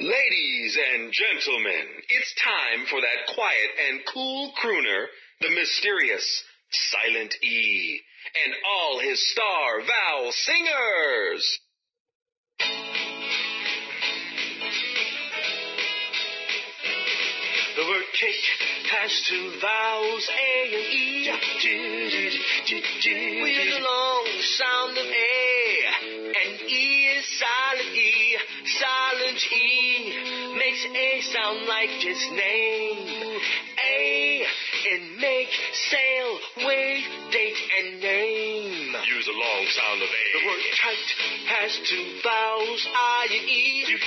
Ladies and gentlemen, it's time for that quiet and cool crooner, the mysterious Silent E, and all his star vowel singers. The word cake has two vowels, A and E. We use a long sound of A, and E is silent E. Silent E makes A sound like its name. A in make, sail, wait, date, and name. Use a long sound of A. The word kite has two vowels, I and E. We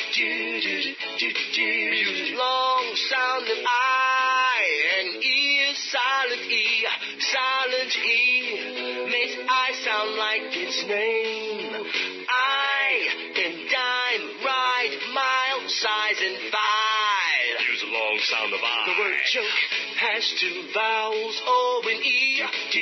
use a long sound of I, and E is silent E. Silent E makes I sound like its name. And five. Use a long sound of I. The word joke has two vowels, O and E. We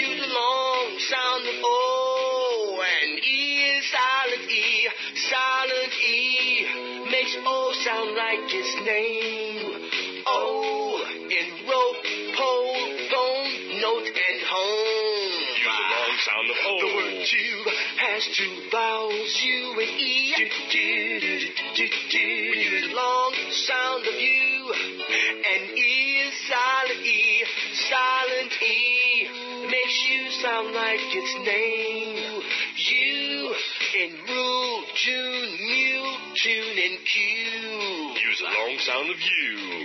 use a long sound of O, and E is silent E. Silent E makes O sound like its name. O sound of oh. O. The word tube has two vowels, U and E. Use a long sound of U, and E is silent E. Silent E makes U sound like its name. U in rule, June, mule, tune, and Q. Use a long sound of U.